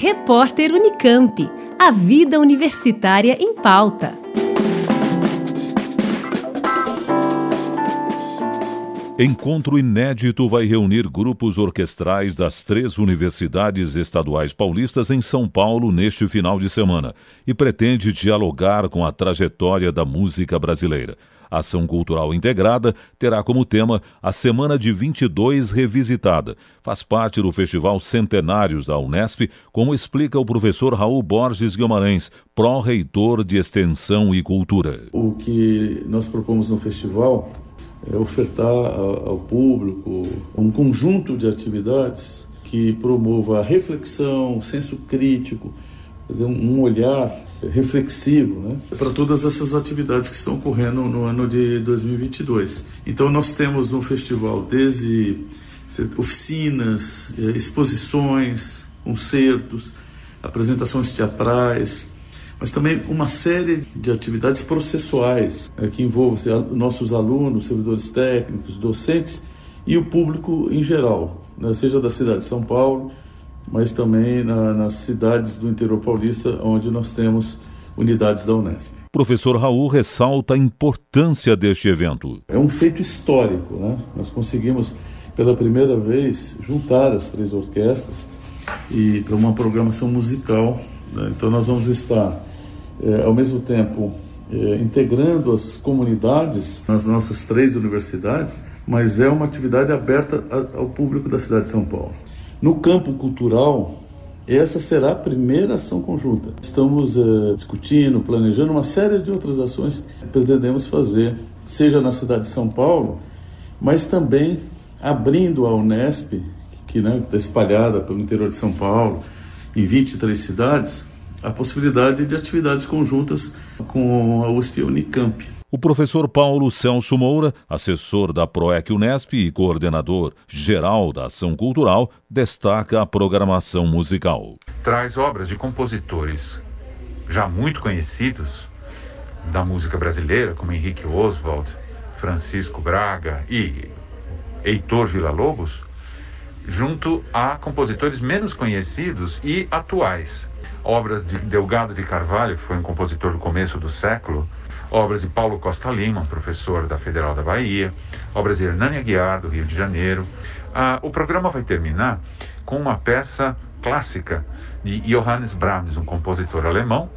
Repórter Unicamp. A vida universitária em pauta. Encontro inédito vai reunir grupos orquestrais das três universidades estaduais paulistas em São Paulo neste final de semana e pretende dialogar com a trajetória da música brasileira. Ação cultural integrada terá como tema a Semana de 22 Revisitada. Faz parte do Festival Centenários da Unesp, como explica o professor Raul Borges Guimarães, pró-reitor de Extensão e Cultura. O que nós propomos no festival é ofertar ao público um conjunto de atividades que promova a reflexão, o senso crítico, um olhar reflexivo né, para todas essas atividades que estão ocorrendo no ano de 2022. Então nós temos no festival desde oficinas, eh, exposições, concertos, apresentações teatrais, mas também uma série de atividades processuais é, que envolvem nossos alunos, servidores técnicos, docentes e o público em geral, né, seja da cidade de São Paulo, mas também na, nas cidades do interior paulista, onde nós temos unidades da Unesp. Professor Raul ressalta a importância deste evento. É um feito histórico, né? Nós conseguimos pela primeira vez juntar as três orquestras e para uma programação musical. Né? Então nós vamos estar é, ao mesmo tempo é, integrando as comunidades nas nossas três universidades, mas é uma atividade aberta ao público da cidade de São Paulo. No campo cultural, essa será a primeira ação conjunta. Estamos é, discutindo, planejando uma série de outras ações que pretendemos fazer, seja na cidade de São Paulo, mas também abrindo a Unesp, que está né, tá espalhada pelo interior de São Paulo, em 23 cidades, a possibilidade de atividades conjuntas com a USP e a Unicamp. O professor Paulo Celso Moura, assessor da PROEC Unesp e coordenador geral da Ação Cultural, destaca a programação musical. Traz obras de compositores já muito conhecidos da música brasileira, como Henrique Oswald, Francisco Braga e Heitor Villa-Lobos, junto a compositores menos conhecidos e atuais obras de Delgado de Carvalho, que foi um compositor do começo do século, obras de Paulo Costa Lima, professor da Federal da Bahia, obras de Hernani Aguiar, do Rio de Janeiro. Ah, o programa vai terminar com uma peça clássica de Johannes Brahms, um compositor alemão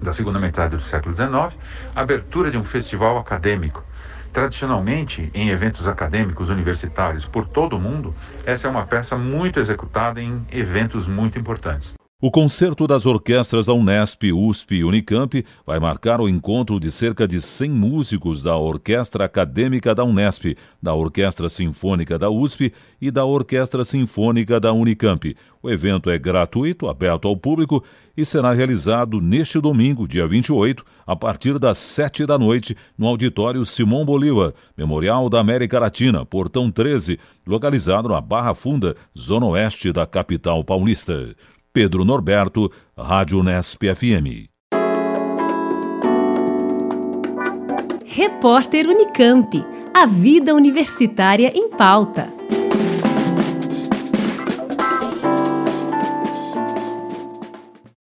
da segunda metade do século XIX, abertura de um festival acadêmico. Tradicionalmente, em eventos acadêmicos universitários por todo o mundo, essa é uma peça muito executada em eventos muito importantes. O concerto das orquestras da Unesp, USP e Unicamp vai marcar o encontro de cerca de 100 músicos da Orquestra Acadêmica da Unesp, da Orquestra Sinfônica da USP e da Orquestra Sinfônica da Unicamp. O evento é gratuito, aberto ao público e será realizado neste domingo, dia 28, a partir das 7 da noite, no auditório Simão Bolívar, Memorial da América Latina, Portão 13, localizado na Barra Funda, zona oeste da capital paulista. Pedro Norberto, Rádio Nesp FM. Repórter Unicamp. A vida universitária em pauta.